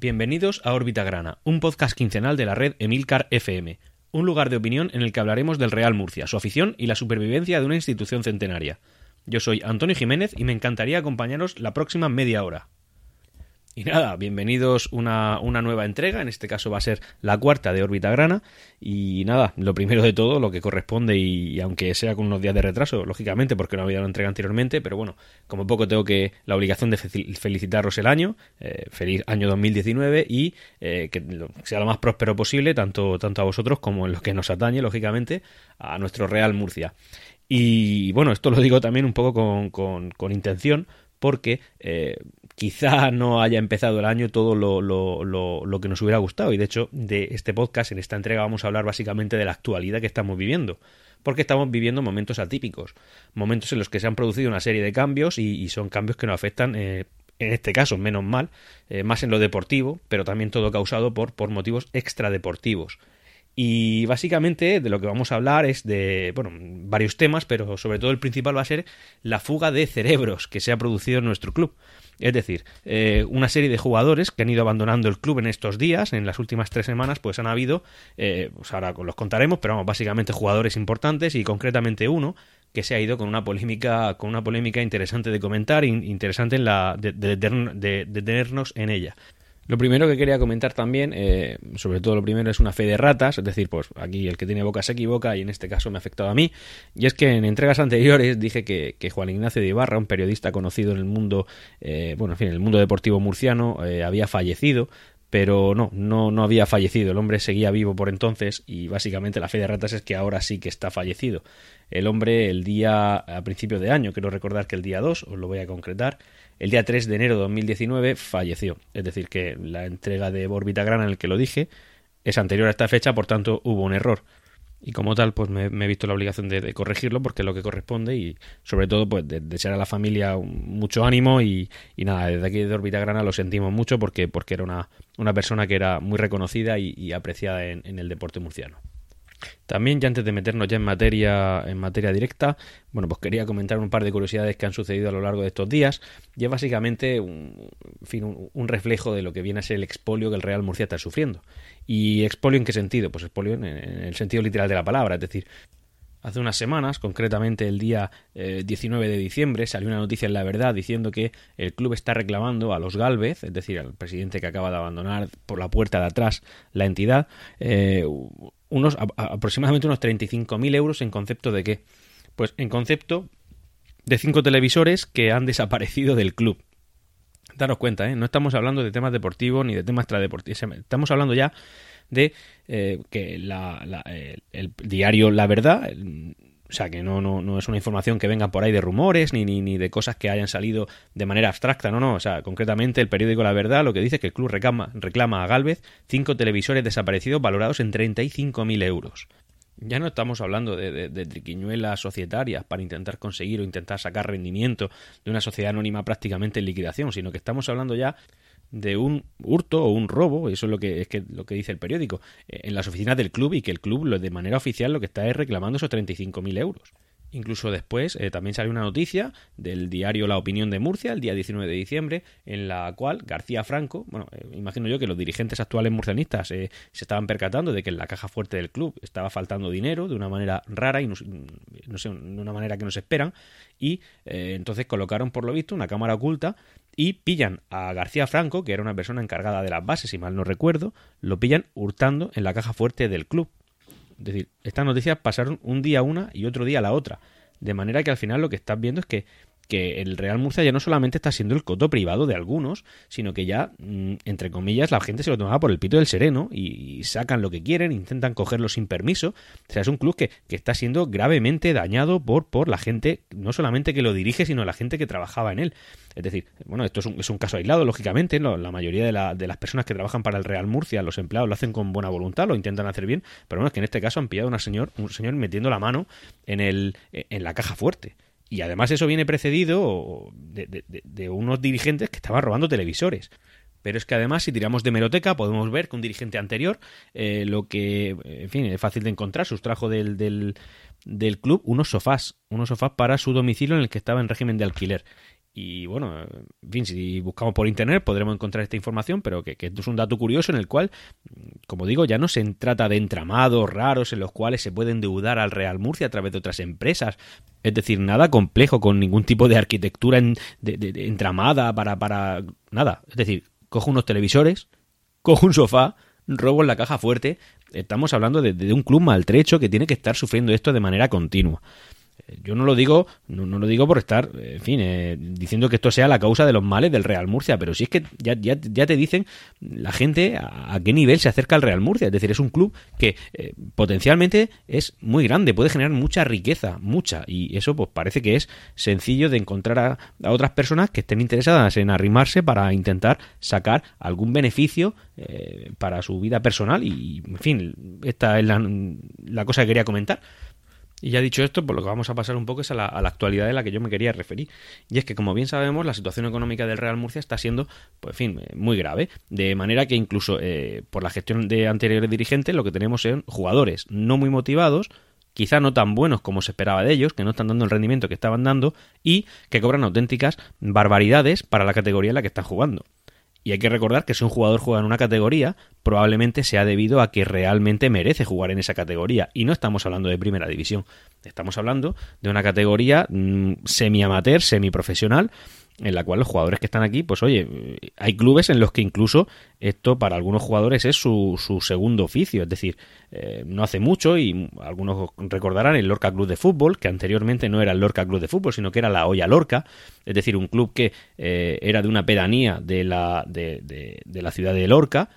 Bienvenidos a Órbita Grana, un podcast quincenal de la red Emilcar FM, un lugar de opinión en el que hablaremos del Real Murcia, su afición y la supervivencia de una institución centenaria. Yo soy Antonio Jiménez y me encantaría acompañaros la próxima media hora. Y nada, bienvenidos una, una nueva entrega, en este caso va a ser la cuarta de órbita grana. Y nada, lo primero de todo, lo que corresponde, y, aunque sea con unos días de retraso, lógicamente, porque no había dado entrega anteriormente, pero bueno, como poco tengo que la obligación de felicitaros el año, eh, feliz año 2019 y eh, que sea lo más próspero posible, tanto, tanto a vosotros como en lo que nos atañe, lógicamente, a nuestro Real Murcia. Y bueno, esto lo digo también un poco con, con, con intención, porque eh, quizá no haya empezado el año todo lo, lo, lo, que nos hubiera gustado. Y de hecho, de este podcast, en esta entrega, vamos a hablar básicamente de la actualidad que estamos viviendo. Porque estamos viviendo momentos atípicos, momentos en los que se han producido una serie de cambios y, son cambios que nos afectan, eh, en este caso, menos mal, eh, más en lo deportivo, pero también todo causado por, por motivos extradeportivos. Y básicamente de lo que vamos a hablar es de, bueno, varios temas, pero sobre todo el principal va a ser la fuga de cerebros que se ha producido en nuestro club. Es decir, eh, una serie de jugadores que han ido abandonando el club en estos días, en las últimas tres semanas, pues han habido, eh, pues ahora los contaremos, pero vamos, básicamente jugadores importantes y concretamente uno que se ha ido con una polémica, con una polémica interesante de comentar, interesante en la, de, de, de tenernos en ella. Lo primero que quería comentar también, eh, sobre todo lo primero, es una fe de ratas, es decir, pues aquí el que tiene boca se equivoca y en este caso me ha afectado a mí. Y es que en entregas anteriores dije que, Juan Ignacio de Ibarra, un periodista conocido en el mundo, eh, bueno, en fin, en el mundo deportivo murciano, eh, había fallecido, pero no, no, no había fallecido. El hombre seguía vivo por entonces y básicamente la fe de ratas es que ahora sí que está fallecido. El hombre el día a principio de año, quiero recordar que el día 2, os lo voy a concretar, el día 3 de enero de 2019 falleció. Es decir, que la entrega de Borbita Grana en el que lo dije es anterior a esta fecha, por tanto hubo un error. Y como tal, pues me, he visto la obligación de, corregirlo porque es lo que corresponde y sobre todo pues de desear a la familia mucho ánimo y, nada, desde aquí de Orbita Grana lo sentimos mucho porque, porque era una, una persona que era muy reconocida y, apreciada en el deporte murciano. También, ya antes de meternos ya en materia, en materia directa, bueno, pues quería comentar un par de curiosidades que han sucedido a lo largo de estos días. Y es básicamente un, un, reflejo de lo que viene a ser el expolio que el Real Murcia está sufriendo. ¿Y expolio en qué sentido? Pues expolio en, el sentido literal de la palabra, es decir, Hace unas semanas, concretamente el día 19 eh, de diciembre, salió una noticia en La Verdad diciendo que el club está reclamando a los Galvez, es decir, al presidente que acaba de abandonar por la puerta de atrás la entidad, eh, unos aproximadamente unos 35.000 euros en concepto de qué? Pues en concepto de cinco televisores que han desaparecido del club. Daros cuenta, ¿eh? no estamos hablando de temas deportivos ni de temas extradeportivos. Estamos hablando ya de eh, que la, el, diario La Verdad, o sea, que no, no, no es una información que venga por ahí de rumores ni, ni, ni, de cosas que hayan salido de manera abstracta, no, no. O sea, concretamente el periódico La Verdad lo que dice es que el club reclama, reclama a Galvez cinco televisores desaparecidos valorados en 35.000 euros. Ya no estamos hablando de, de, triquiñuelas societarias para intentar conseguir o intentar sacar rendimiento de una sociedad anónima prácticamente en liquidación, sino que estamos hablando ya de un hurto o un robo, eso es lo que es que lo que dice el periódico, eh, en las oficinas del club y que el club de manera oficial lo que está es reclamando esos 35.000 euros. Incluso después eh, también salió una noticia del diario La Opinión de Murcia, el día 19 de diciembre, en la cual García Franco, bueno, eh, imagino yo que los dirigentes actuales murcianistas se estaban percatando de que en la caja fuerte del club estaba faltando dinero de una manera rara y no, sé, de una manera que no se esperan, y entonces colocaron por lo visto una cámara oculta y pillan a García Franco, que era una persona encargada de las bases, si mal no recuerdo, lo pillan hurtando en la caja fuerte del club. Es decir, estas noticias pasaron un día una y otro día la otra. De manera que al final lo que estás viendo es que que el Real Murcia ya no solamente está siendo el coto privado de algunos, sino que ya, mm, entre comillas, la gente se lo tomaba por el pito del sereno y, sacan lo que quieren, intentan cogerlo sin permiso. O sea, es un club que, está siendo gravemente dañado por, por la gente, no solamente que lo dirige, sino la gente que trabajaba en él. Es decir, bueno, esto es un, es un caso aislado, lógicamente, la mayoría de, de, las personas que trabajan para el Real Murcia, los empleados, lo hacen con buena voluntad, lo intentan hacer bien, pero bueno, es que en este caso han pillado a una señor, un señor metiendo la mano en, el, en la caja fuerte. Y además eso viene precedido de, unos dirigentes que estaban robando televisores. Pero es que además, si tiramos de meroteca, podemos ver que un dirigente anterior, eh, lo que, en fin, es fácil de encontrar, sustrajo del, del, del club unos sofás, unos sofás para su domicilio en el que estaba en régimen de alquiler. Y bueno, en fin, si buscamos por internet podremos encontrar esta información, pero que, esto es un dato curioso en el cual, como digo, ya no se trata de entramados raros en los cuales se puede endeudar al Real Murcia a través de otras empresas. Es decir, nada complejo, con ningún tipo de arquitectura de, entramada para, para. nada. Es decir, cojo unos televisores, cojo un sofá, robo en la caja fuerte. Estamos hablando de, un club maltrecho que tiene que estar sufriendo esto de manera continua. Yo no lo digo, no, lo digo por estar, en fin, eh, diciendo que esto sea la causa de los males del Real Murcia, pero si es que ya, ya, ya te dicen la gente a, qué nivel se acerca al Real Murcia. Es decir, es un club que eh, potencialmente es muy grande, puede generar mucha riqueza, mucha, y eso pues parece que es sencillo de encontrar a, otras personas que estén interesadas en arrimarse para intentar sacar algún beneficio eh, para su vida personal y, en fin, esta es la cosa que quería comentar. Y ya dicho esto, pues lo que vamos a pasar un poco es a la, actualidad de la que yo me quería referir. Y es que, como bien sabemos, la situación económica del Real Murcia está siendo, pues, en fin, eh, muy grave. De manera que incluso eh, por la gestión de anteriores dirigentes, lo que tenemos son jugadores no muy motivados, quizá no tan buenos como se esperaba de ellos, que no están dando el rendimiento que estaban dando y que cobran auténticas barbaridades para la categoría en la que están jugando. Y hay que recordar que si un jugador juega en una categoría, probablemente sea debido a que realmente merece jugar en esa categoría. Y no estamos hablando de primera división. Estamos hablando de una categoría mm, semi-amateur, semi-profesional, en la cual los jugadores que están aquí, pues oye, hay clubes en los que incluso esto para algunos jugadores es su, su segundo oficio, es decir, eh, no hace mucho y algunos recordarán el Lorca Club de Fútbol, que anteriormente no era el Lorca Club de Fútbol, sino que era la Olla Lorca, es decir, un club que eh, era de una pedanía de la, de, de la ciudad de Lorca,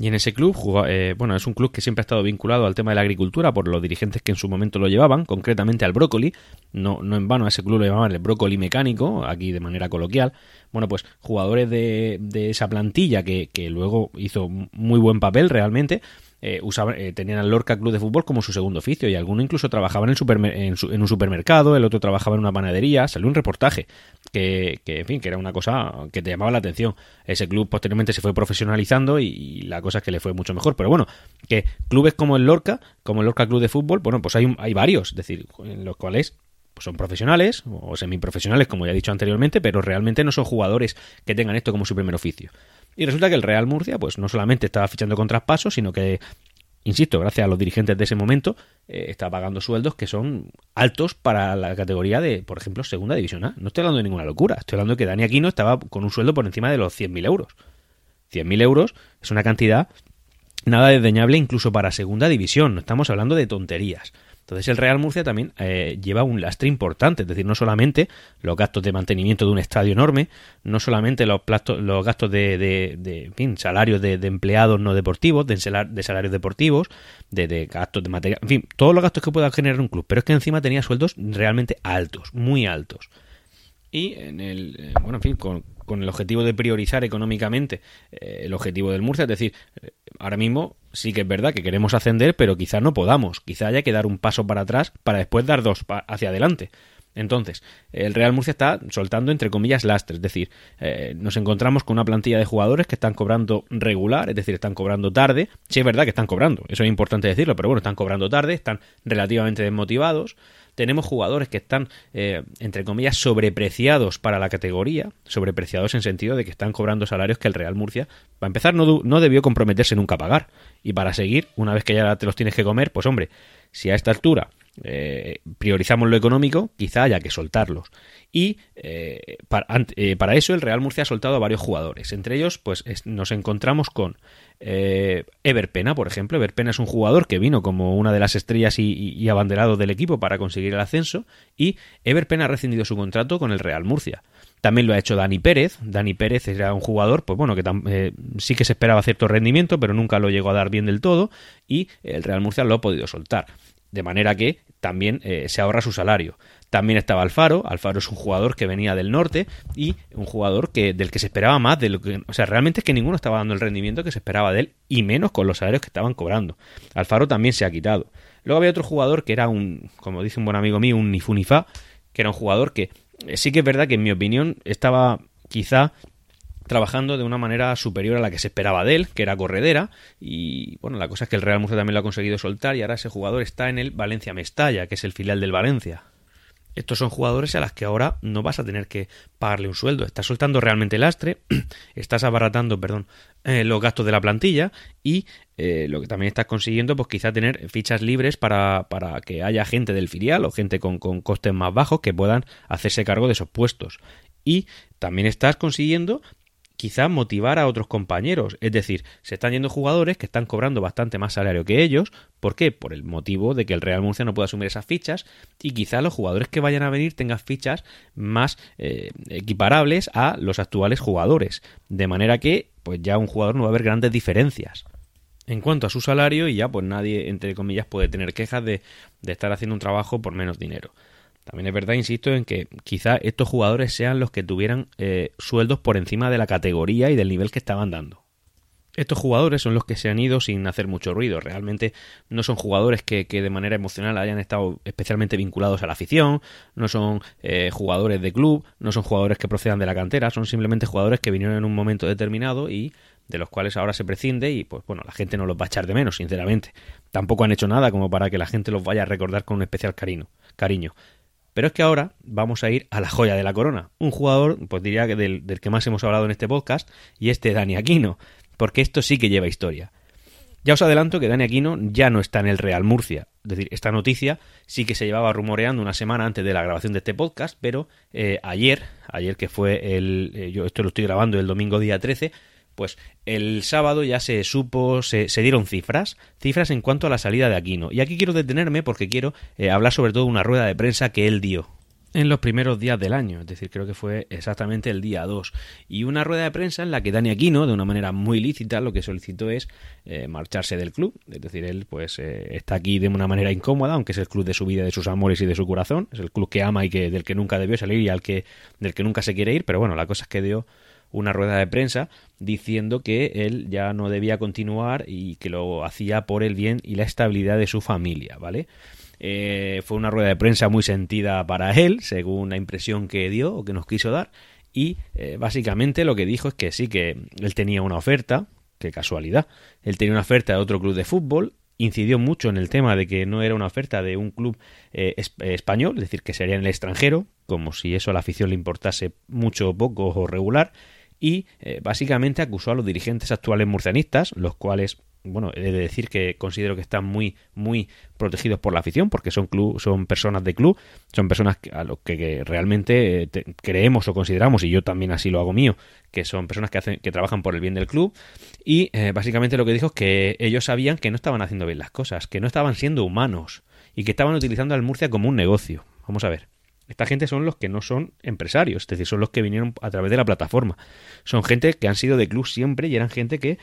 y en ese club, eh, bueno, es un club que siempre ha estado vinculado al tema de la agricultura por los dirigentes que en su momento lo llevaban, concretamente al brócoli. No, no en vano a ese club lo llamaban el brócoli mecánico, aquí de manera coloquial. Bueno, pues jugadores de, de esa plantilla que, que luego hizo muy buen papel realmente eh, eh, tenían al Lorca Club de Fútbol como su segundo oficio y alguno incluso trabajaba en, en, un supermercado, el otro trabajaba en una panadería. Salió un reportaje que, en fin, que era una cosa que te llamaba la atención. Ese club posteriormente se fue profesionalizando y, la cosa es que le fue mucho mejor. Pero bueno, que clubes como el Lorca, como el Lorca Club de Fútbol, bueno, pues hay, hay varios, es decir, en los cuales pues son profesionales o semiprofesionales, como ya he dicho anteriormente, pero realmente no son jugadores que tengan esto como su primer oficio. Y resulta que el Real Murcia, pues no solamente estaba fichando con traspasos, sino que, insisto, gracias a los dirigentes de ese momento, eh, está pagando sueldos que son altos para la categoría de, por ejemplo, Segunda División A. No estoy hablando de ninguna locura, estoy hablando de que Dani Aquino estaba con un sueldo por encima de los 100.000 euros. 100.000 euros es una cantidad nada desdeñable incluso para Segunda División, no estamos hablando de tonterías. Entonces el Real Murcia también eh, lleva un lastre importante, es decir, no solamente los gastos de mantenimiento de un estadio enorme, no solamente los, los gastos de, de, fin, salarios de, empleados no deportivos, de, salarios deportivos, de, gastos de material, en fin, todos los gastos que pueda generar un club, pero es que encima tenía sueldos realmente altos, muy altos. Y en el, eh, bueno, en fin, con, el objetivo de priorizar económicamente eh, el objetivo del Murcia, es decir, ahora mismo sí que es verdad que queremos ascender, pero quizá no podamos, quizá haya que dar un paso para atrás para después dar dos hacia adelante. Entonces, el Real Murcia está soltando entre comillas lastres, es decir, eh, nos encontramos con una plantilla de jugadores que están cobrando regular, es decir, están cobrando tarde. Sí es verdad que están cobrando, eso es importante decirlo, pero bueno, están cobrando tarde, están relativamente desmotivados tenemos jugadores que están, eh, entre comillas, sobrepreciados para la categoría, sobrepreciados en sentido de que están cobrando salarios que el Real Murcia, para empezar, no, no debió comprometerse nunca a pagar. Y para seguir, una vez que ya te los tienes que comer, pues hombre, si a esta altura eh, priorizamos lo económico, quizá haya que soltarlos. Y eh, para, eso el Real Murcia ha soltado a varios jugadores. Entre ellos, pues nos encontramos con eh, Everpena, por ejemplo. Everpena es un jugador que vino como una de las estrellas y, abanderado del equipo para conseguir el ascenso. Y Everpena ha rescindido su contrato con el Real Murcia. También lo ha hecho Dani Pérez. Dani Pérez era un jugador, pues bueno, que eh, sí que se esperaba cierto rendimiento, pero nunca lo llegó a dar bien del todo. Y el Real Murcia lo ha podido soltar. De manera que también eh, se ahorra su salario. También estaba Alfaro. Alfaro es un jugador que venía del norte y un jugador que, del que se esperaba más de lo que. O sea, realmente es que ninguno estaba dando el rendimiento que se esperaba de él y menos con los salarios que estaban cobrando. Alfaro también se ha quitado. Luego había otro jugador que era un, como dice un buen amigo mío, un Nifunifa, que era un jugador que eh, sí que es verdad que en mi opinión estaba quizá trabajando de una manera superior a la que se esperaba de él, que era corredera, y bueno, la cosa es que el Real Murcia también lo ha conseguido soltar y ahora ese jugador está en el Valencia Mestalla, que es el filial del Valencia. Estos son jugadores a las que ahora no vas a tener que pagarle un sueldo. Estás soltando realmente el lastre, estás abaratando, perdón, eh, los gastos de la plantilla y eh, lo que también estás consiguiendo, pues quizá tener fichas libres para, para que haya gente del filial o gente con, con costes más bajos que puedan hacerse cargo de esos puestos. Y también estás consiguiendo quizá motivar a otros compañeros. Es decir, se están yendo jugadores que están cobrando bastante más salario que ellos. ¿Por qué? Por el motivo de que el Real Murcia no pueda asumir esas fichas y quizá los jugadores que vayan a venir tengan fichas más eh, equiparables a los actuales jugadores. De manera que, pues ya un jugador no va a haber grandes diferencias en cuanto a su salario y ya pues nadie, entre comillas, puede tener quejas de, de estar haciendo un trabajo por menos dinero. También es verdad, insisto, en que quizá estos jugadores sean los que tuvieran eh, sueldos por encima de la categoría y del nivel que estaban dando. Estos jugadores son los que se han ido sin hacer mucho ruido. Realmente no son jugadores que, de manera emocional hayan estado especialmente vinculados a la afición, no son eh, jugadores de club, no son jugadores que procedan de la cantera, son simplemente jugadores que vinieron en un momento determinado y de los cuales ahora se prescinde y pues bueno, la gente no los va a echar de menos, sinceramente. Tampoco han hecho nada como para que la gente los vaya a recordar con un especial cariño. cariño. Pero es que ahora vamos a ir a la joya de la corona. Un jugador, pues diría que del, que más hemos hablado en este podcast, y este Dani Aquino, porque esto sí que lleva historia. Ya os adelanto que Dani Aquino ya no está en el Real Murcia. Es decir, esta noticia sí que se llevaba rumoreando una semana antes de la grabación de este podcast, pero eh, ayer, ayer que fue el. Eh, yo esto lo estoy grabando el domingo día 13, pues el sábado ya se supo, se, dieron cifras, cifras en cuanto a la salida de Aquino. Y aquí quiero detenerme porque quiero eh, hablar sobre todo de una rueda de prensa que él dio en los primeros días del año, es decir, creo que fue exactamente el día 2, y una rueda de prensa en la que Dani Aquino, de una manera muy lícita, lo que solicitó es eh, marcharse del club, es decir, él pues eh, está aquí de una manera incómoda, aunque es el club de su vida, de sus amores y de su corazón, es el club que ama y que del que nunca debió salir y al que del que nunca se quiere ir, pero bueno, la cosa es que dio una rueda de prensa diciendo que él ya no debía continuar y que lo hacía por el bien y la estabilidad de su familia, ¿vale? Eh, fue una rueda de prensa muy sentida para él, según la impresión que dio o que nos quiso dar, y eh, básicamente lo que dijo es que sí, que él tenía una oferta, qué casualidad, él tenía una oferta de otro club de fútbol, incidió mucho en el tema de que no era una oferta de un club eh, español, es decir, que sería en el extranjero, como si eso a la afición le importase mucho poco o regular, y eh, básicamente acusó a los dirigentes actuales murcianistas, los cuales bueno, he de decir que considero que están muy, muy protegidos por la afición, porque son club, son personas de club, son personas a los que, realmente eh, creemos o consideramos, y yo también así lo hago mío, que son personas que hacen, que trabajan por el bien del club, y eh, básicamente lo que dijo es que ellos sabían que no estaban haciendo bien las cosas, que no estaban siendo humanos, y que estaban utilizando al Murcia como un negocio. Vamos a ver. Esta gente son los que no son empresarios, es decir, son los que vinieron a través de la plataforma. Son gente que han sido de club siempre y eran gente que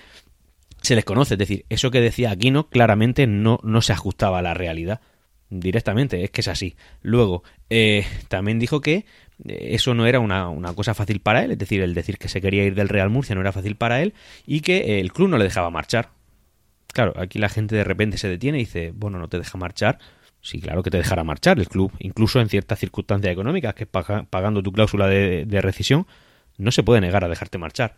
se les conoce. Es decir, eso que decía Aquino claramente no, no se ajustaba a la realidad directamente, es que es así. Luego, eh, también dijo que eh, eso no era una, una, cosa fácil para él, es decir, el decir que se quería ir del Real Murcia no era fácil para él y que el club no le dejaba marchar. Claro, aquí la gente de repente se detiene y dice, bueno, no te deja marchar, Sí, claro que te dejará marchar el club, incluso en ciertas circunstancias económicas, que pagando tu cláusula de, rescisión, no se puede negar a dejarte marchar.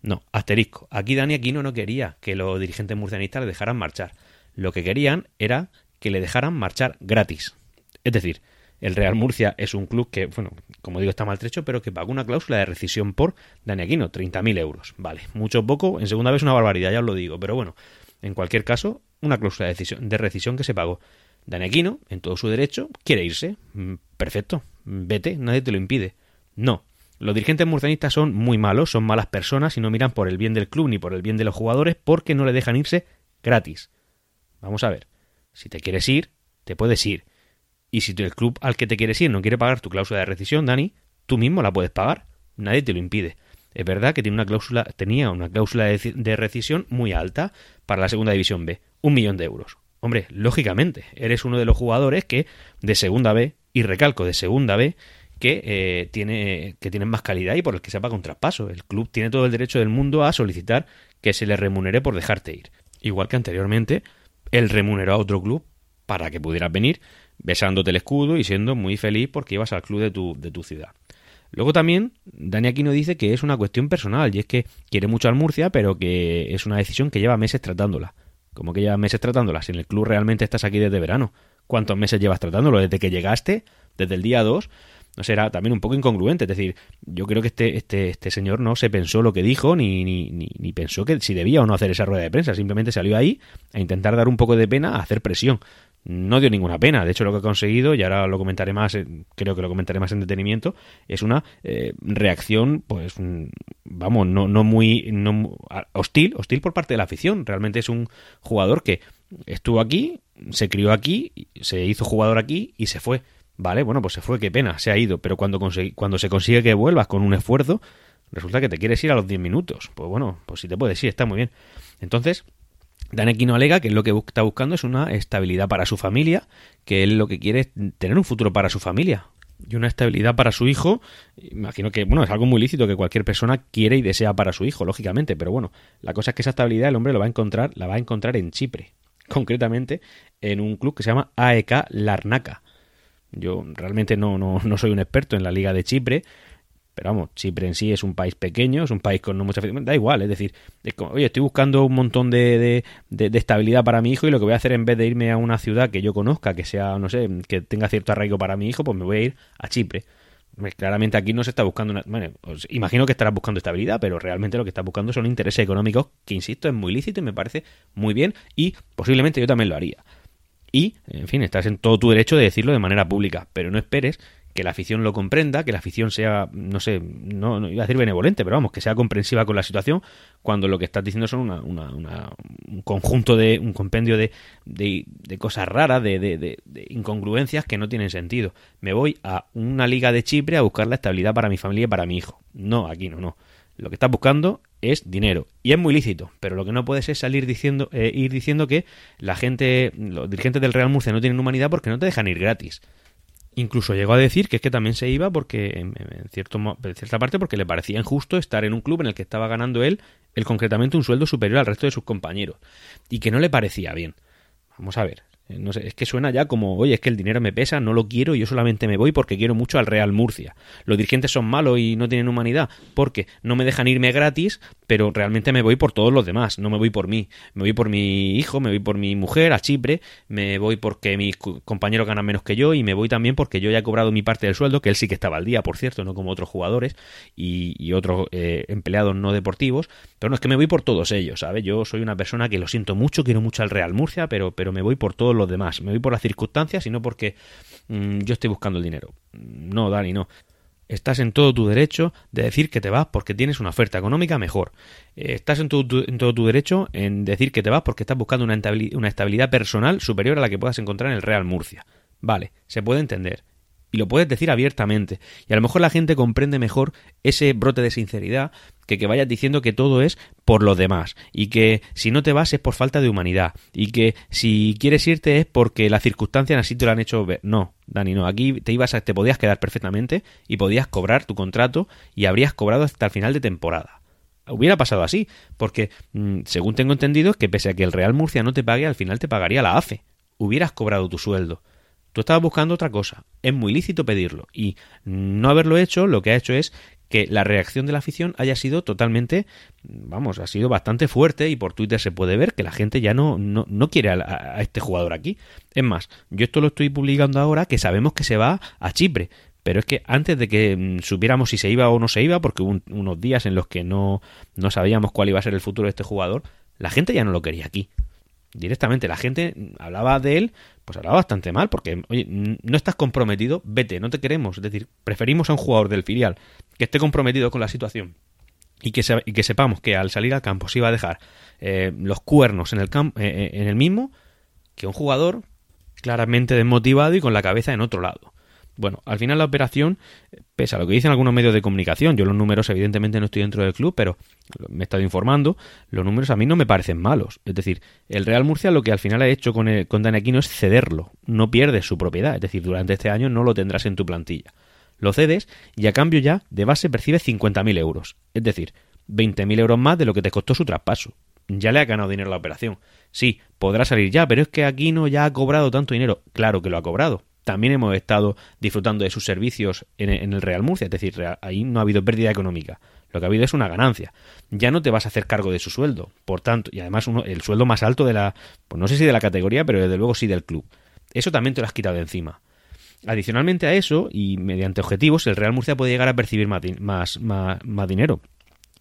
No, asterisco. Aquí Dani Aquino no quería que los dirigentes murcianistas le dejaran marchar. Lo que querían era que le dejaran marchar gratis. Es decir, el Real Murcia es un club que, bueno, como digo, está maltrecho, pero que pagó una cláusula de rescisión por Dani Aquino, 30.000 euros. Vale, mucho poco, en segunda vez una barbaridad, ya os lo digo, pero bueno, en cualquier caso, una cláusula de, de rescisión que se pagó. Danequino, en todo su derecho, quiere irse. Mm, perfecto, vete, nadie te lo impide. No, los dirigentes murcianistas son muy malos, son malas personas y no miran por el bien del club ni por el bien de los jugadores porque no le dejan irse gratis. Vamos a ver, si te quieres ir, te puedes ir. Y si el club al que te quieres ir no quiere pagar tu cláusula de rescisión, Dani, tú mismo la puedes pagar. Nadie te lo impide. Es verdad que tiene una cláusula, tenía una cláusula de, de rescisión muy alta para la segunda división B, un millón de euros. Hombre, lógicamente, eres uno de los jugadores que de segunda B, y recalco de segunda B, que, eh, tiene, que tienen más calidad y por el que se paga un traspaso. El club tiene todo el derecho del mundo a solicitar que se le remunere por dejarte ir. Igual que anteriormente, él remuneró a otro club para que pudieras venir besándote el escudo y siendo muy feliz porque ibas al club de tu, de tu ciudad. Luego también, Dani Aquino dice que es una cuestión personal y es que quiere mucho al Murcia, pero que es una decisión que lleva meses tratándola. Como que lleva meses tratándola, si en el club realmente estás aquí desde verano. cuántos meses llevas tratándolo, desde que llegaste, desde el día 2, no será también un poco incongruente. Es decir, yo creo que este, este, este señor no se pensó lo que dijo, ni, ni, ni, pensó que si debía o no hacer esa rueda de prensa. Simplemente salió ahí a intentar dar un poco de pena, a hacer presión. No dio ninguna pena. De hecho, lo que ha conseguido, y ahora lo comentaré más, eh, creo que lo comentaré más en detenimiento, es una eh, reacción, pues, mm, vamos, no, no muy no, hostil, hostil por parte de la afición. Realmente es un jugador que estuvo aquí, se crió aquí, se hizo jugador aquí y se fue. Vale, bueno, pues se fue, qué pena, se ha ido, pero cuando, cuando se consigue que vuelvas con un esfuerzo, resulta que te quieres ir a los 10 minutos. Pues bueno, pues si te puedes ir, está muy bien. Entonces, Danequino alega que lo que está buscando es una estabilidad para su familia, que él lo que quiere es tener un futuro para su familia y una estabilidad para su hijo. Imagino que, bueno, es algo muy lícito que cualquier persona quiere y desea para su hijo, lógicamente, pero bueno, la cosa es que esa estabilidad el hombre lo va a encontrar, la va a encontrar en Chipre, concretamente en un club que se llama AEK Larnaca. Yo realmente no, no, no soy un experto en la Liga de Chipre, pero vamos, Chipre en sí es un país pequeño, es un país con no mucha Da igual, es decir, oye, estoy buscando un montón de, de, estabilidad para mi hijo y lo que voy a hacer en vez de irme a una ciudad que yo conozca, que sea, no sé, que tenga cierto arraigo para mi hijo, pues me voy a ir a Chipre. Claramente aquí no se está buscando una... Bueno, imagino que estarás buscando estabilidad, pero realmente lo que estás buscando son intereses económicos, que insisto, es muy lícito y me parece muy bien y posiblemente yo también lo haría. Y, en fin, estás en todo tu derecho de decirlo de manera pública, pero no esperes que la afición lo comprenda, que la afición sea, no sé, no, iba a decir benevolente, pero vamos, que sea comprensiva con la situación, cuando lo que estás diciendo son una, una, un conjunto de, un compendio de, de, cosas raras, de, de, incongruencias que no tienen sentido. Me voy a una liga de Chipre a buscar la estabilidad para mi familia y para mi hijo. No, aquí no, no. Lo que estás buscando es dinero. Y es muy lícito, pero lo que no puedes es salir diciendo, eh, ir diciendo que la gente, los dirigentes del Real Murcia no tienen humanidad porque no te dejan ir gratis. Incluso llegó a decir que es que también se iba porque, en, cierto, cierta parte, porque le parecía injusto estar en un club en el que estaba ganando él, él concretamente, un sueldo superior al resto de sus compañeros. Y que no le parecía bien. Vamos a ver, no sé, es que suena ya como, oye, es que el dinero me pesa, no lo quiero, yo solamente me voy porque quiero mucho al Real Murcia. Los dirigentes son malos y no tienen humanidad porque no me dejan irme gratis, pero realmente me voy por todos los demás, no me voy por mí. Me voy por mi hijo, me voy por mi mujer a Chipre, me voy porque mis compañeros ganan menos que yo y me voy también porque yo ya he cobrado mi parte del sueldo, que él sí que estaba al día, por cierto, no como otros jugadores y, otros eh, empleados no deportivos. Pero no, es que me voy por todos ellos, ¿sabes? Yo soy una persona que lo siento mucho, quiero mucho al Real Murcia, pero, pero me voy por todos los demás. Me voy por las circunstancias y no porque mm, yo estoy buscando el dinero. No, Dani, no. Estás en todo tu derecho de decir que te vas porque tienes una oferta económica mejor. Eh, estás en, todo tu derecho en decir que te vas porque estás buscando una estabilidad personal superior a la que puedas encontrar en el Real Murcia. Vale, se puede entender y lo puedes decir abiertamente. Y a lo mejor la gente comprende mejor ese brote de sinceridad que que vayas diciendo que todo es por los demás y que si no te vas es por falta de humanidad y que si quieres irte es porque las circunstancias así te lo han hecho ver. No, Dani, no. Aquí te ibas a, te podías quedar perfectamente y podías cobrar tu contrato y habrías cobrado hasta el final de temporada. Hubiera pasado así, porque mm, según tengo entendido es que pese a que el Real Murcia no te pague, al final te pagaría la AFE. Hubieras cobrado tu sueldo. Tú estabas buscando otra cosa. Es muy lícito pedirlo. Y no haberlo hecho, lo que ha hecho es que la reacción de la afición haya sido totalmente, vamos, ha sido bastante fuerte y por Twitter se puede ver que la gente ya no, no, quiere a, este jugador aquí. Es más, yo esto lo estoy publicando ahora que sabemos que se va a Chipre. Pero es que antes de que mm, supiéramos si se iba o no se iba, porque hubo unos días en los que no, no sabíamos cuál iba a ser el futuro de este jugador, la gente ya no lo quería aquí directamente la gente hablaba de él, pues hablaba bastante mal, porque, oye, no estás comprometido, vete, no te queremos. Es decir, preferimos a un jugador del filial que esté comprometido con la situación y que, y que sepamos que al salir al campo se iba a dejar eh, los cuernos en el, campo, eh, eh, en el mismo que un jugador claramente desmotivado y con la cabeza en otro lado. Bueno, al final la operación, pese a lo que dicen algunos medios de comunicación, yo los números evidentemente no estoy dentro del club, pero me he estado informando, los números a mí no me parecen malos. Es decir, el Real Murcia lo que al final ha hecho con, el, con Dani Aquino es cederlo, no pierdes su propiedad, es decir, durante este año no lo tendrás en tu plantilla. Lo cedes y a cambio ya de base percibes 50.000 euros, es decir, 20.000 euros más de lo que te costó su traspaso. Ya le ha ganado dinero la operación. Sí, podrá salir ya, pero es que Aquino ya ha cobrado tanto dinero. Claro que lo ha cobrado, también hemos estado disfrutando de sus servicios en, el Real Murcia, es decir, ahí no ha habido pérdida económica, lo que ha habido es una ganancia. Ya no te vas a hacer cargo de su sueldo, por tanto, y además uno, el sueldo más alto de la, pues no sé si de la categoría, pero desde luego sí del club. Eso también te lo has quitado de encima. Adicionalmente a eso, y mediante objetivos, el Real Murcia puede llegar a percibir más, dinero.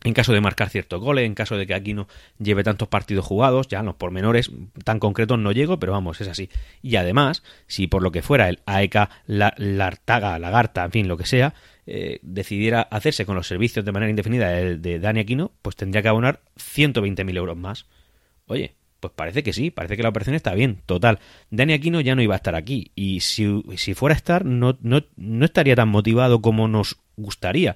En caso de marcar ciertos goles, en caso de que aquí no lleve tantos partidos jugados, ya los pormenores tan concretos no llego, pero vamos, es así. Y además, si por lo que fuera el AEK, la, Lartaga, Lagarta, en fin, lo que sea, eh, decidiera hacerse con los servicios de manera indefinida de, de Dani Aquino, pues tendría que abonar 120.000 euros más. Oye, pues parece que sí, parece que la operación está bien. Total, Dani Aquino ya no iba a estar aquí. Y si, si fuera a estar, no, no, no, estaría tan motivado como nos gustaría.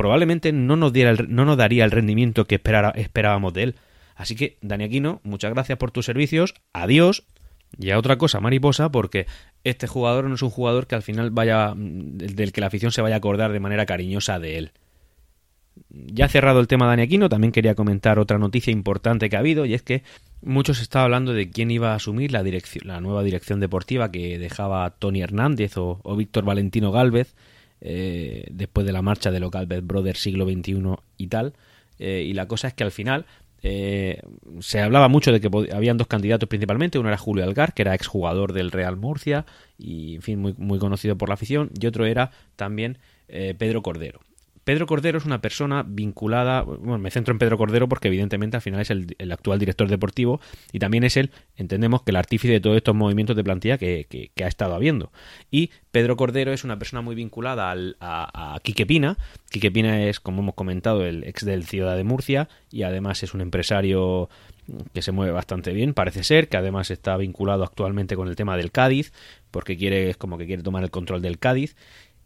Probablemente no nos, diera no nos daría el rendimiento que esperábamos de él. Así que, Dani Aquino, muchas gracias por tus servicios. Adiós. Y a otra cosa, mariposa, porque este jugador no es un jugador que al final vaya. del que la afición se vaya a acordar de manera cariñosa de él. Ya cerrado el tema de Dani Aquino, también quería comentar otra noticia importante que ha habido, y es que muchos estaban hablando de quién iba a asumir la, dirección, la nueva dirección deportiva que dejaba Tony Hernández o, Víctor Valentino Galvez eh, después de la marcha de los Galvez Brothers siglo XXI y tal. Eh, y la cosa es que al final eh, se hablaba mucho de que habían dos candidatos principalmente. Uno era Julio Algar, que era exjugador del Real Murcia y, en fin, muy, muy conocido por la afición. Y otro era también Pedro Cordero. Pedro Cordero es una persona vinculada, bueno, me centro en Pedro Cordero porque evidentemente al final es el, actual director deportivo y también es él, entendemos que el artífice de todos estos movimientos de plantilla que, ha estado habiendo. Y Pedro Cordero es una persona muy vinculada al, a, a Quique Pina. Quique Pina es, como hemos comentado, el ex del Ciudad de Murcia y además es un empresario que se mueve bastante bien, parece ser, que además está vinculado actualmente con el tema del Cádiz, porque quiere, es como que quiere tomar el control del Cádiz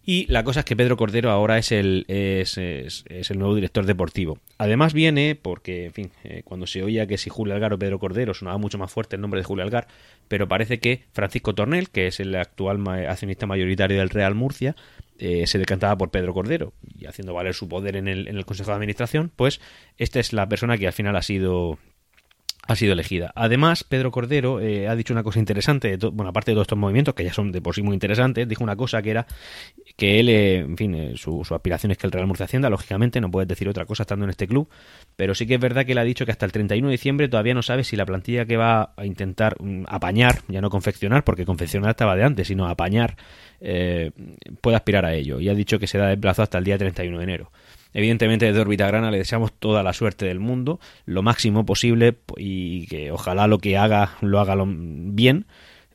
y la cosa es que Pedro Cordero ahora es el, es, el nuevo director deportivo. Además viene porque, en fin, eh, cuando se oía que si Julio Algar o Pedro Cordero sonaba mucho más fuerte el nombre de Julio Algar, pero parece que Francisco Tornel, que es el actual accionista mayoritario del Real Murcia, eh, se decantaba por Pedro Cordero y haciendo valer su poder en el, en el Consejo de Administración, pues esta es la persona que al final ha sido ha sido elegida. Además, Pedro Cordero eh, ha dicho una cosa interesante, bueno, aparte de todos estos movimientos, que ya son de por sí muy interesantes, dijo una cosa que era que él, eh, en fin, eh, su, aspiración es que el Real Murcia Hacienda, lógicamente, no puedes decir otra cosa estando en este club, pero sí que es verdad que él ha dicho que hasta el 31 de diciembre todavía no sabe si la plantilla que va a intentar mm, apañar, ya no confeccionar, porque confeccionar estaba de antes, sino apañar, puede aspirar a ello. Y ha dicho que se da el plazo hasta el día 31 de enero. Evidentemente desde Orbita Grana le deseamos toda la suerte del mundo, lo máximo posible y que ojalá lo que haga lo haga bien.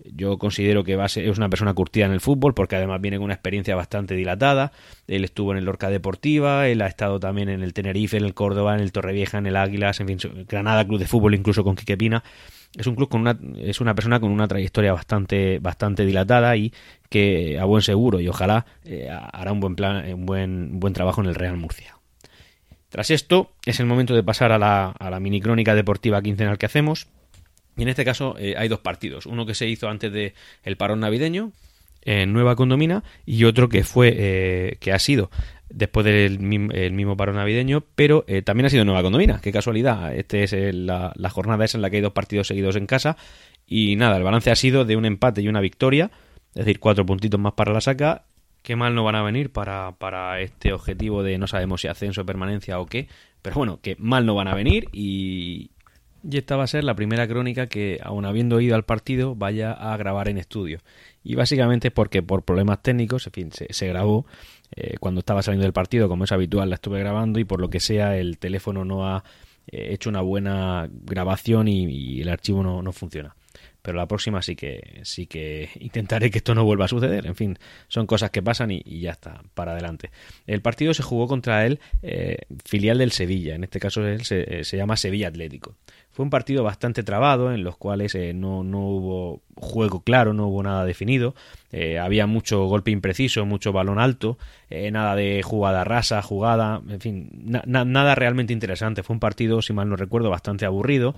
Yo considero que va es una persona curtida en el fútbol porque además viene con una experiencia bastante dilatada. Él estuvo en el Lorca Deportiva, él ha estado también en el Tenerife, en el Córdoba, en el Torrevieja, en el Águilas, en fin, Granada Club de Fútbol, incluso con Quique Pina es un club con una es una persona con una trayectoria bastante bastante dilatada y que a buen seguro y ojalá eh, hará un buen plan un buen buen trabajo en el Real Murcia. Tras esto es el momento de pasar a la, a la mini crónica deportiva quincenal que hacemos. Y en este caso eh, hay dos partidos. Uno que se hizo antes de el parón navideño en Nueva Condomina y otro que fue eh, que ha sido después del mismo paro navideño, pero eh, también ha sido Nueva Condomina, qué casualidad. Este es la, jornada esa en la que hay dos partidos seguidos en casa y nada, el balance ha sido de un empate y una victoria, es decir, cuatro puntitos más para la saca. Qué mal no van a venir para, para este objetivo de no sabemos si ascenso, permanencia o qué, pero bueno, que mal no van a venir y, y esta va a ser la primera crónica que, aun habiendo ido al partido, vaya a grabar en estudio. Y básicamente porque por problemas técnicos, en fin, se, grabó eh, cuando estaba saliendo del partido, como es habitual, la estuve grabando y por lo que sea el teléfono no ha eh, hecho una buena grabación y, el archivo no, no funciona pero la próxima sí que sí que intentaré que esto no vuelva a suceder. En fin, son cosas que pasan y, ya está, para adelante. El partido se jugó contra el eh, filial del Sevilla, en este caso él se, llama Sevilla Atlético. Fue un partido bastante trabado, en los cuales eh, no, no, hubo juego claro, no hubo nada definido. Eh, había mucho golpe impreciso, mucho balón alto, nada de jugada rasa, jugada, en fin, nada realmente interesante. Fue un partido, si mal no recuerdo, bastante aburrido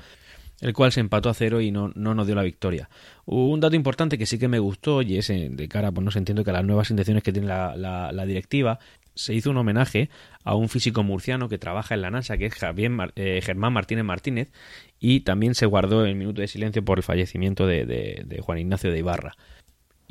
el cual se empató a cero y no, no nos dio la victoria. Un dato importante que sí que me gustó, y es eh, de cara, pues no se entiende que las nuevas intenciones que tiene la, la, directiva, se hizo un homenaje a un físico murciano que trabaja en la NASA, que es Javier, eh, Germán Martínez Martínez, y también se guardó el minuto de silencio por el fallecimiento de, de, Juan Ignacio de Ibarra.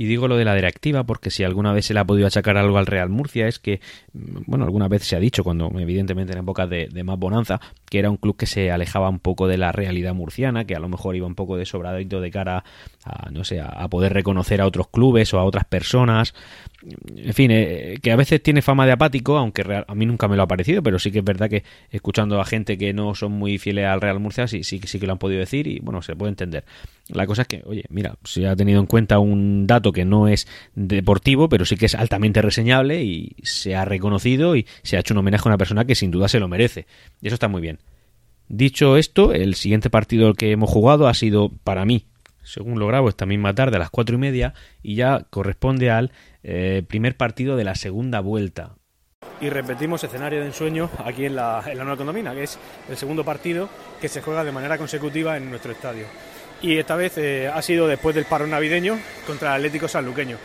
Y digo lo de la directiva porque si alguna vez se le ha podido achacar algo al Real Murcia es que, bueno, alguna vez se ha dicho, cuando evidentemente en épocas de, de más bonanza, que era un club que se alejaba un poco de la realidad murciana, que a lo mejor iba un poco de sobradito de cara a, no sé, a poder reconocer a otros clubes o a otras personas en fin, eh, que a veces tiene fama de apático, aunque a mí nunca me lo ha parecido, pero sí que es verdad que escuchando a gente que no son muy fieles al Real Murcia, sí, sí, sí que lo han podido decir y bueno, se puede entender. La cosa es que, oye, mira, se ha tenido en cuenta un dato que no es deportivo, pero sí que es altamente reseñable y se ha reconocido y se ha hecho un homenaje a una persona que sin duda se lo merece. Y eso está muy bien. Dicho esto, el siguiente partido que hemos jugado ha sido, para mí, según lo grabo esta misma tarde a las cuatro y media, y ya corresponde al eh, primer partido de la segunda vuelta. Y repetimos escenario de ensueño aquí en la, en la Nueva Condomina, que es el segundo partido que se juega de manera consecutiva en nuestro estadio. Y esta vez eh, ha sido después del paro navideño contra el Atlético Sanluqueño.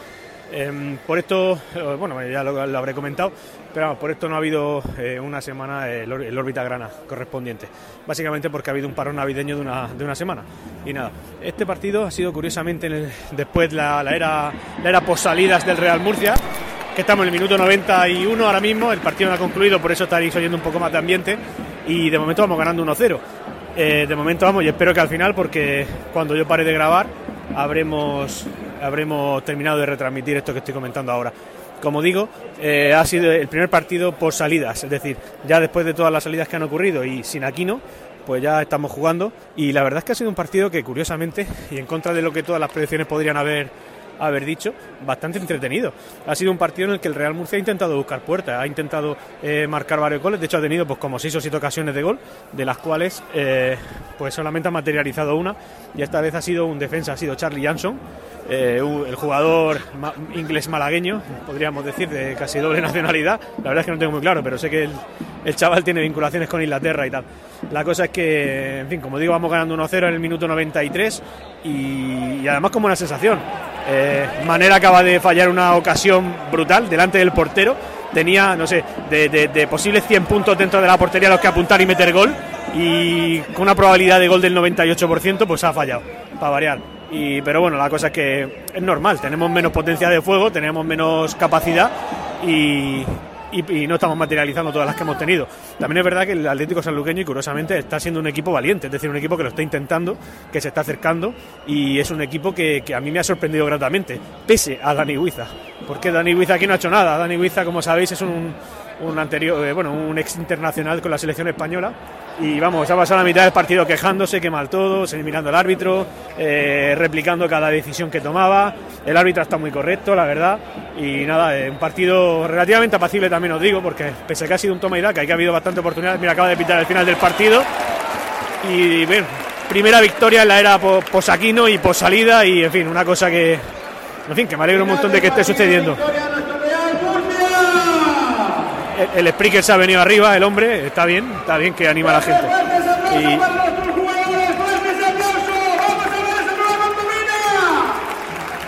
Em, por esto, eh, bueno, ya lo, habré comentado, pero por esto no ha habido eh, una semana el, órbita grana correspondiente. Básicamente porque ha habido un paro navideño de una, de una semana. Y nada, este partido ha sido curiosamente después la, la era, la era post-salidas del Real Murcia, que estamos en el minuto 91 ahora mismo, el partido no ha concluido, por eso estaréis oyendo un poco más de ambiente. Y de momento vamos ganando 1-0. Eh, de momento vamos y espero que al final, porque cuando yo pare de grabar, habremos habremos terminado de retransmitir esto que estoy comentando ahora. Como digo, eh, ha sido el primer partido por salidas, es decir, ya después de todas las salidas que han ocurrido y sin Aquino, pues ya estamos jugando y la verdad es que ha sido un partido que curiosamente y en contra de lo que todas las predicciones podrían haber haber dicho, bastante entretenido. Ha sido un partido en el que el Real Murcia ha intentado buscar puertas, ha intentado eh, marcar varios goles, de hecho ha tenido pues como seis o siete ocasiones de gol, de las cuales eh, pues solamente ha materializado una y esta vez ha sido un defensa, ha sido Charlie Jansson, eh, el jugador inglés malagueño, podríamos decir, de casi doble nacionalidad. La verdad es que no tengo muy claro, pero sé que el, chaval tiene vinculaciones con Inglaterra y tal. La cosa es que, en fin, como digo, vamos ganando 1-0 en el minuto 93 y, y además como una sensación. Eh, Manera acaba de fallar una ocasión brutal delante del portero. Tenía, no sé, de, posibles 100 puntos dentro de la portería a los que apuntar y meter gol. Y con una probabilidad de gol del 98%, pues ha fallado, para variar. Y, pero bueno, la cosa es que es normal, tenemos menos potencia de fuego, tenemos menos capacidad y, y, no estamos materializando todas las que hemos tenido. También es verdad que el Atlético Sanluqueño, y curiosamente, está siendo un equipo valiente, es decir, un equipo que lo está intentando, que se está acercando, y es un equipo que, a mí me ha sorprendido gratamente, pese a Dani Huiza. Porque Dani Huiza aquí no ha hecho nada. Dani Huiza, como sabéis, es un, un anterior, eh, bueno, un ex internacional con la selección española y vamos, ha pasado la mitad del partido quejándose, que mal todo, mirando al árbitro, eh, replicando cada decisión que tomaba. El árbitro está muy correcto, la verdad. Y nada, eh, un partido relativamente apacible también os digo, porque pese a que ha sido un toma y daca, que ha habido bastante oportunidad, mira, acaba de pitar el final del partido. Y bueno, primera victoria en la era posaquino y posalida y en fin, una cosa que, en fin, que me alegro un montón de que esté sucediendo el, Spreaker se ha venido arriba, el hombre, está bien, está bien que anima a la gente.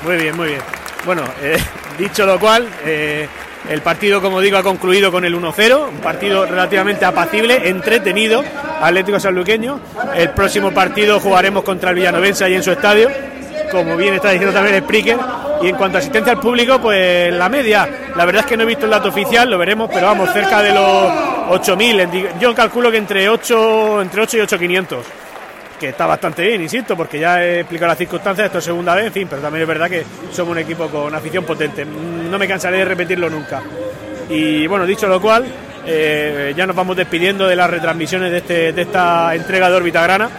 Muy bien, muy bien. Bueno, eh, dicho lo cual, eh, el partido, como digo, ha concluido con el 1-0, un partido relativamente apacible, entretenido, Atlético Sanluqueño. El próximo partido jugaremos contra el Villanovense ahí en su estadio, como bien está diciendo también el Spreaker y en cuanto a asistencia al público, pues la media, la verdad es que no he visto el dato oficial, lo veremos, pero vamos, cerca de los 8.000. Yo calculo que entre 8, entre 8 y 8.500 que está bastante bien, insisto, porque ya he explicado las circunstancias, esto es segunda vez, en fin, pero también es verdad que somos un equipo con afición potente. No me cansaré de repetirlo nunca. Y bueno, dicho lo cual, eh, ya nos vamos despidiendo de las retransmisiones de, este, de esta entrega de órbita grana.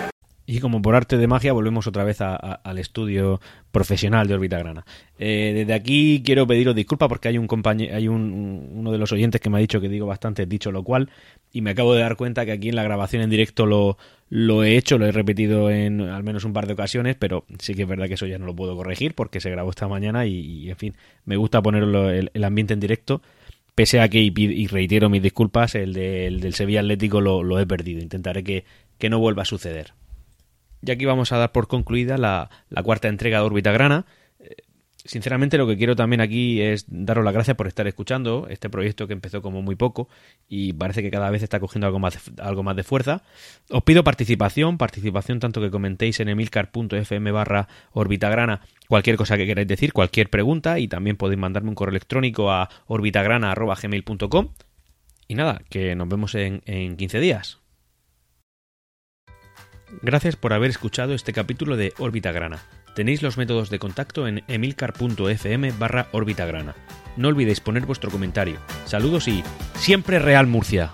Y como por arte de magia volvemos otra vez al estudio profesional de Orbita Grana. Eh, desde aquí quiero pediros disculpas porque hay un compañero, hay un, uno de los oyentes que me ha dicho que digo bastante dicho lo cual y me acabo de dar cuenta que aquí en la grabación en directo lo, lo he hecho, lo he repetido en al menos un par de ocasiones, pero sí que es verdad que eso ya no lo puedo corregir porque se grabó esta mañana y, en fin, me gusta ponerlo el, ambiente en directo. Pese a que, y, reitero mis disculpas, el, del Sevilla Atlético lo, lo he perdido. Intentaré que, que no vuelva a suceder. Y aquí vamos a dar por concluida la, cuarta entrega de Órbita Grana. Eh, sinceramente lo que quiero también aquí es daros las gracias por estar escuchando este proyecto que empezó como muy poco y parece que cada vez está cogiendo algo más de, algo más de fuerza. Os pido participación, participación tanto que comentéis en emilcar.fm barra orbitagrana cualquier cosa que queráis decir, cualquier pregunta y también podéis mandarme un correo electrónico a orbitagrana.gmail.com y nada, que nos vemos en, en 15 días. Gracias por haber escuchado este capítulo de Orbitagrana. Tenéis los métodos de contacto en emilcar.fm barra orbitagrana. No olvidéis poner vuestro comentario. Saludos y siempre Real Murcia.